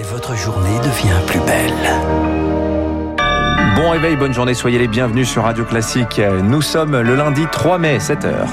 Et votre journée devient plus belle. Bon réveil, bonne journée, soyez les bienvenus sur Radio Classique. Nous sommes le lundi 3 mai, 7h.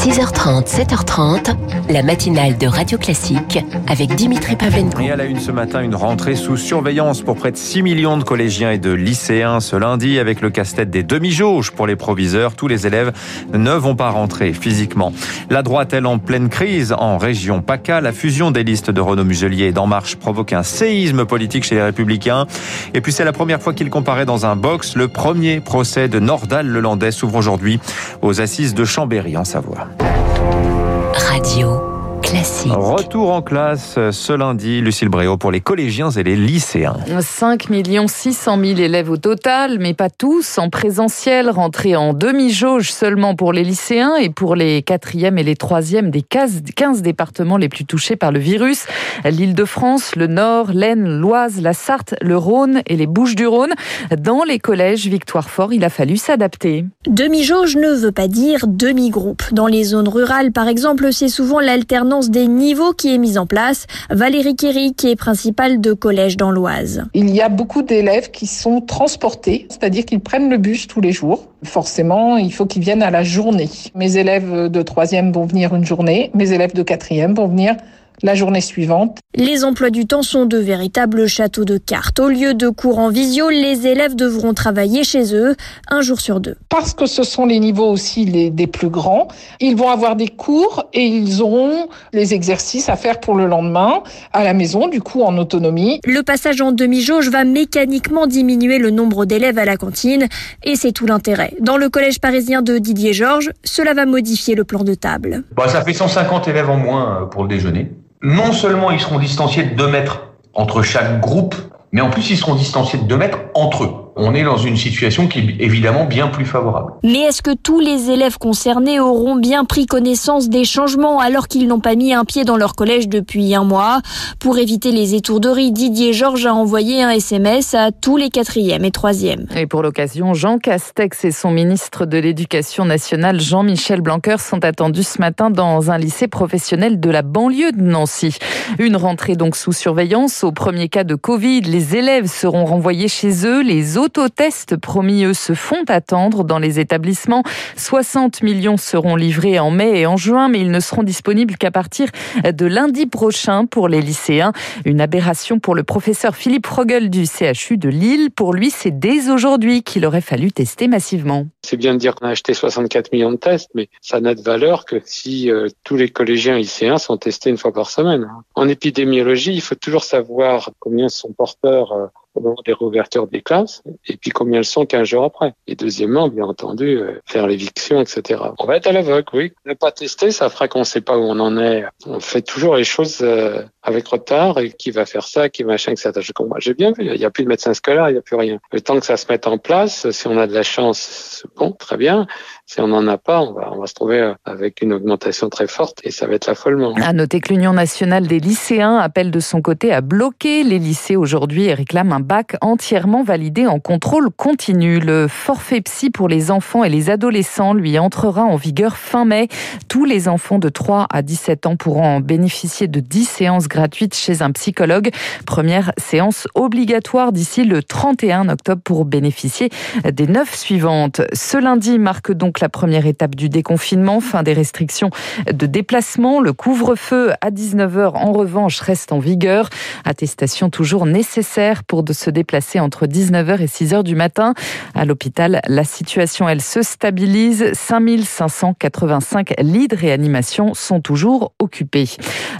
6h30, 7h30, la matinale de Radio Classique avec Dimitri Pavlenko. Et à la une ce matin, une rentrée sous surveillance pour près de 6 millions de collégiens et de lycéens ce lundi avec le casse-tête des demi-jauges pour les proviseurs. Tous les élèves ne vont pas rentrer physiquement. La droite, elle, en pleine crise en région PACA. La fusion des listes de Renaud Muselier et d'En Marche provoque un séisme politique chez les Républicains. Et puis c'est la première fois qu'il comparaît dans un box. Le premier procès de Nordal Lelandais s'ouvre aujourd'hui aux assises de Chambéry en Savoie. Radio classique. Retour en classe ce lundi, Lucille Bréau, pour les collégiens et les lycéens. 5 600 000 élèves au total, mais pas tous en présentiel, rentrés en demi-jauge seulement pour les lycéens et pour les quatrièmes et les troisièmes des 15 départements les plus touchés par le virus. L'Île-de-France, le Nord, l'Aisne, l'Oise, la Sarthe, le Rhône et les Bouches-du-Rhône. Dans les collèges Victoire-Fort, il a fallu s'adapter. Demi-jauge ne veut pas dire demi-groupe. Dans les zones rurales, par exemple, c'est souvent l'alternance des niveaux qui est mise en place. Valérie Kéry, qui est principale de collège dans l'Oise. Il y a beaucoup d'élèves qui sont transportés, c'est-à-dire qu'ils prennent le bus tous les jours. Forcément, il faut qu'ils viennent à la journée. Mes élèves de troisième vont venir une journée, mes élèves de quatrième vont venir la journée suivante. Les emplois du temps sont de véritables châteaux de cartes. Au lieu de cours en visio, les élèves devront travailler chez eux un jour sur deux. Parce que ce sont les niveaux aussi les, des plus grands, ils vont avoir des cours et ils auront les exercices à faire pour le lendemain à la maison, du coup en autonomie. Le passage en demi-jauge va mécaniquement diminuer le nombre d'élèves à la cantine et c'est tout l'intérêt. Dans le collège parisien de Didier Georges, cela va modifier le plan de table. Bah, ça fait 150 élèves en moins euh, pour le déjeuner non seulement ils seront distanciés de 2 mètres entre chaque groupe, mais en plus ils seront distanciés de 2 mètres entre eux on est dans une situation qui est évidemment bien plus favorable. Mais est-ce que tous les élèves concernés auront bien pris connaissance des changements alors qu'ils n'ont pas mis un pied dans leur collège depuis un mois? Pour éviter les étourderies, Didier Georges a envoyé un SMS à tous les quatrièmes et troisièmes. Et pour l'occasion, Jean Castex et son ministre de l'Éducation nationale, Jean-Michel Blanquer, sont attendus ce matin dans un lycée professionnel de la banlieue de Nancy. Une rentrée donc sous surveillance. Au premier cas de Covid, les élèves seront renvoyés chez eux. Les autotests promis, eux, se font attendre dans les établissements. 60 millions seront livrés en mai et en juin, mais ils ne seront disponibles qu'à partir de lundi prochain pour les lycéens. Une aberration pour le professeur Philippe Frogel du CHU de Lille. Pour lui, c'est dès aujourd'hui qu'il aurait fallu tester massivement. C'est bien de dire qu'on a acheté 64 millions de tests, mais ça n'a de valeur que si euh, tous les collégiens lycéens sont testés une fois par semaine. En épidémiologie, il faut toujours savoir combien sont porteurs euh, au moment des réouvertures des classes, et puis combien elles sont 15 jours après. Et deuxièmement, bien entendu, euh, faire l'éviction, etc. On va être à l'aveugle, oui. Ne pas tester, ça fera qu'on ne sait pas où on en est. On fait toujours les choses euh, avec retard, et qui va faire ça, qui machin, etc. Moi, j'ai bien vu, il n'y a plus de médecin scolaire, il n'y a plus rien. Le temps que ça se mette en place, si on a de la chance, bon, très bien. Si on n'en a pas, on va, on va se trouver euh, avec une augmentation très forte et ça va être l'affolement. À noter que l'Union nationale des lycéens appelle de son côté à bloquer les lycées aujourd'hui et réclame un bac entièrement validé en contrôle continu. Le forfait psy pour les enfants et les adolescents lui entrera en vigueur fin mai. Tous les enfants de 3 à 17 ans pourront en bénéficier de 10 séances gratuites chez un psychologue. Première séance obligatoire d'ici le 31 octobre pour bénéficier des neuf suivantes. Ce lundi marque donc la première étape du déconfinement, fin des restrictions de déplacement. Le couvre-feu à 19h en revanche reste en vigueur. Attestation toujours nécessaire pour de se déplacer entre 19h et 6h du matin. À l'hôpital, la situation, elle se stabilise. 5585 lits de réanimation sont toujours occupés.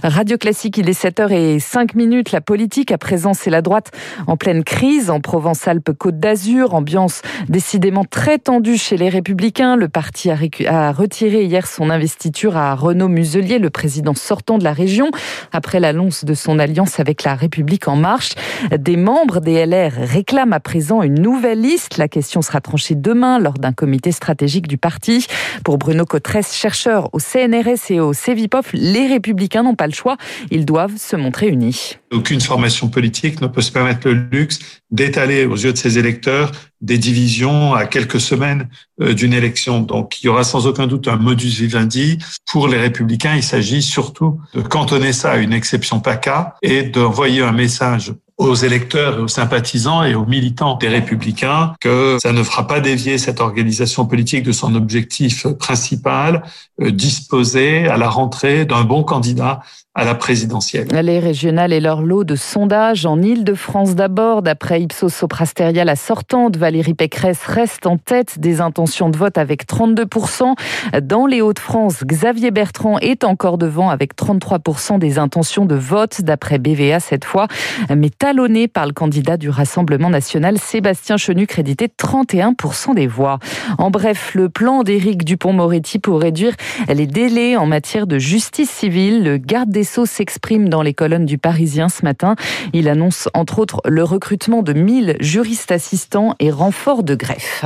Radio Classique, il est 7h et 5 minutes. La politique, à présent, c'est la droite en pleine crise en Provence-Alpes-Côte d'Azur. Ambiance décidément très tendue chez les Républicains. Parti a, retiré hier son investiture à Renaud Muselier, le président sortant de la région, après l'annonce de son alliance avec la République en marche. Des membres des LR réclament à présent une nouvelle liste. La question sera tranchée demain lors d'un comité stratégique du parti. Pour Bruno Cotresse, chercheur au CNRS et au CEVIPOF, les Républicains n'ont pas le choix. Ils doivent se montrer unis. Aucune formation politique ne peut se permettre le luxe d'étaler aux yeux de ses électeurs des divisions à quelques semaines euh, d'une élection. Donc il y aura sans aucun doute un modus vivendi. Pour les républicains, il s'agit surtout de cantonner ça à une exception PACA et d'envoyer un message aux électeurs et aux sympathisants et aux militants des républicains que ça ne fera pas dévier cette organisation politique de son objectif principal, euh, disposer à la rentrée d'un bon candidat à la présidentielle. Les régionales et leur lot de sondages en Ile-de-France d'abord. D'après Ipsos Soprasteria, la sortante Valérie Pécresse reste en tête des intentions de vote avec 32%. Dans les Hauts-de-France, Xavier Bertrand est encore devant avec 33% des intentions de vote, d'après BVA cette fois, mais talonné par le candidat du Rassemblement national, Sébastien Chenu, crédité 31% des voix. En bref, le plan d'Éric Dupont-Moretti pour réduire les délais en matière de justice civile, le garde des s'exprime dans les colonnes du Parisien ce matin. Il annonce entre autres le recrutement de 1000 juristes assistants et renforts de greffe.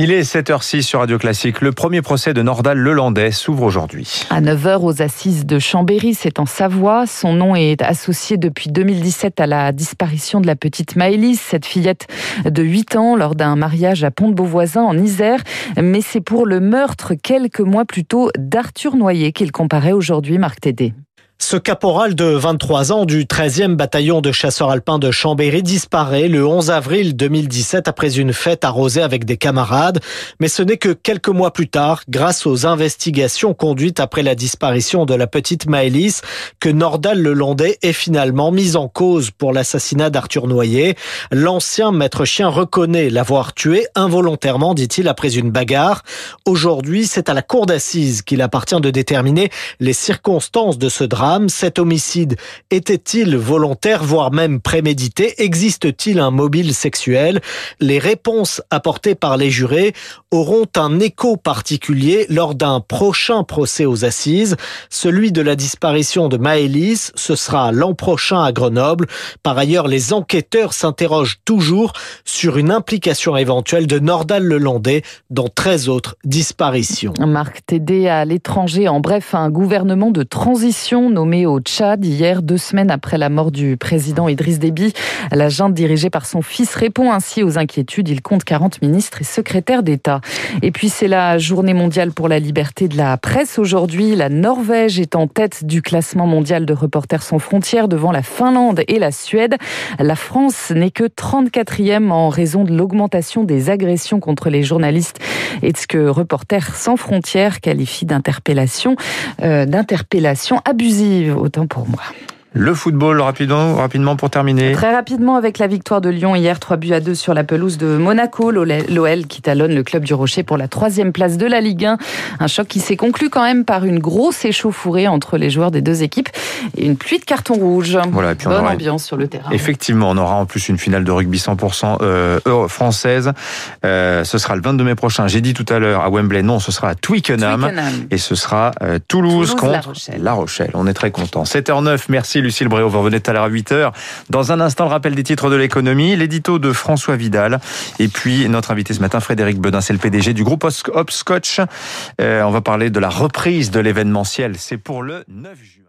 Il est 7h06 sur Radio Classique. Le premier procès de Nordal Lelandais s'ouvre aujourd'hui. À 9h aux assises de Chambéry, c'est en Savoie. Son nom est associé depuis 2017 à la disparition de la petite Maëlys, cette fillette de 8 ans lors d'un mariage à Pont-de-Beauvoisin en Isère. Mais c'est pour le meurtre quelques mois plus tôt d'Arthur Noyer qu'il comparait aujourd'hui Marc Tédé. Ce caporal de 23 ans du 13e bataillon de chasseurs alpins de Chambéry disparaît le 11 avril 2017 après une fête arrosée avec des camarades. Mais ce n'est que quelques mois plus tard, grâce aux investigations conduites après la disparition de la petite Maëlys, que Nordal Lelandais est finalement mis en cause pour l'assassinat d'Arthur Noyer. L'ancien maître chien reconnaît l'avoir tué involontairement, dit-il, après une bagarre. Aujourd'hui, c'est à la cour d'assises qu'il appartient de déterminer les circonstances de ce drame cet homicide était-il volontaire, voire même prémédité? Existe-t-il un mobile sexuel? Les réponses apportées par les jurés auront un écho particulier lors d'un prochain procès aux assises. Celui de la disparition de Maëlys, ce sera l'an prochain à Grenoble. Par ailleurs, les enquêteurs s'interrogent toujours sur une implication éventuelle de Nordal Lelandais dans 13 autres disparitions. Marc Tédé à l'étranger, en bref, un gouvernement de transition nommé au Tchad hier, deux semaines après la mort du président Idriss Déby. La junte dirigée par son fils répond ainsi aux inquiétudes. Il compte 40 ministres et secrétaires d'État. Et puis c'est la journée mondiale pour la liberté de la presse. Aujourd'hui, la Norvège est en tête du classement mondial de Reporters sans frontières devant la Finlande et la Suède. La France n'est que 34e en raison de l'augmentation des agressions contre les journalistes et de ce que Reporters sans frontières qualifie d'interpellation, euh, d'interpellation abusive autant pour moi. Le football, rapidement, rapidement pour terminer. Très rapidement, avec la victoire de Lyon hier, 3 buts à 2 sur la pelouse de Monaco. L'OL qui talonne le club du Rocher pour la troisième place de la Ligue 1. Un choc qui s'est conclu quand même par une grosse échauffourée entre les joueurs des deux équipes et une pluie de cartons rouges. Voilà, et puis Bonne ambiance sur le terrain. Effectivement, on aura en plus une finale de rugby 100% euh, française. Euh, ce sera le 22 mai prochain. J'ai dit tout à l'heure à Wembley, non, ce sera à Twickenham. Et ce sera euh, Toulouse, contre la Rochelle. la Rochelle. On est très content. 7h09, merci Lucille Bréau. Vous revenez tout à l'heure à 8h. Dans un instant, le rappel des titres de l'économie, l'édito de François Vidal. Et puis, notre invité ce matin, Frédéric Bedin, c'est le PDG du groupe Hopscotch. Euh, on va parler de la reprise de l'événementiel. C'est pour le 9 juin.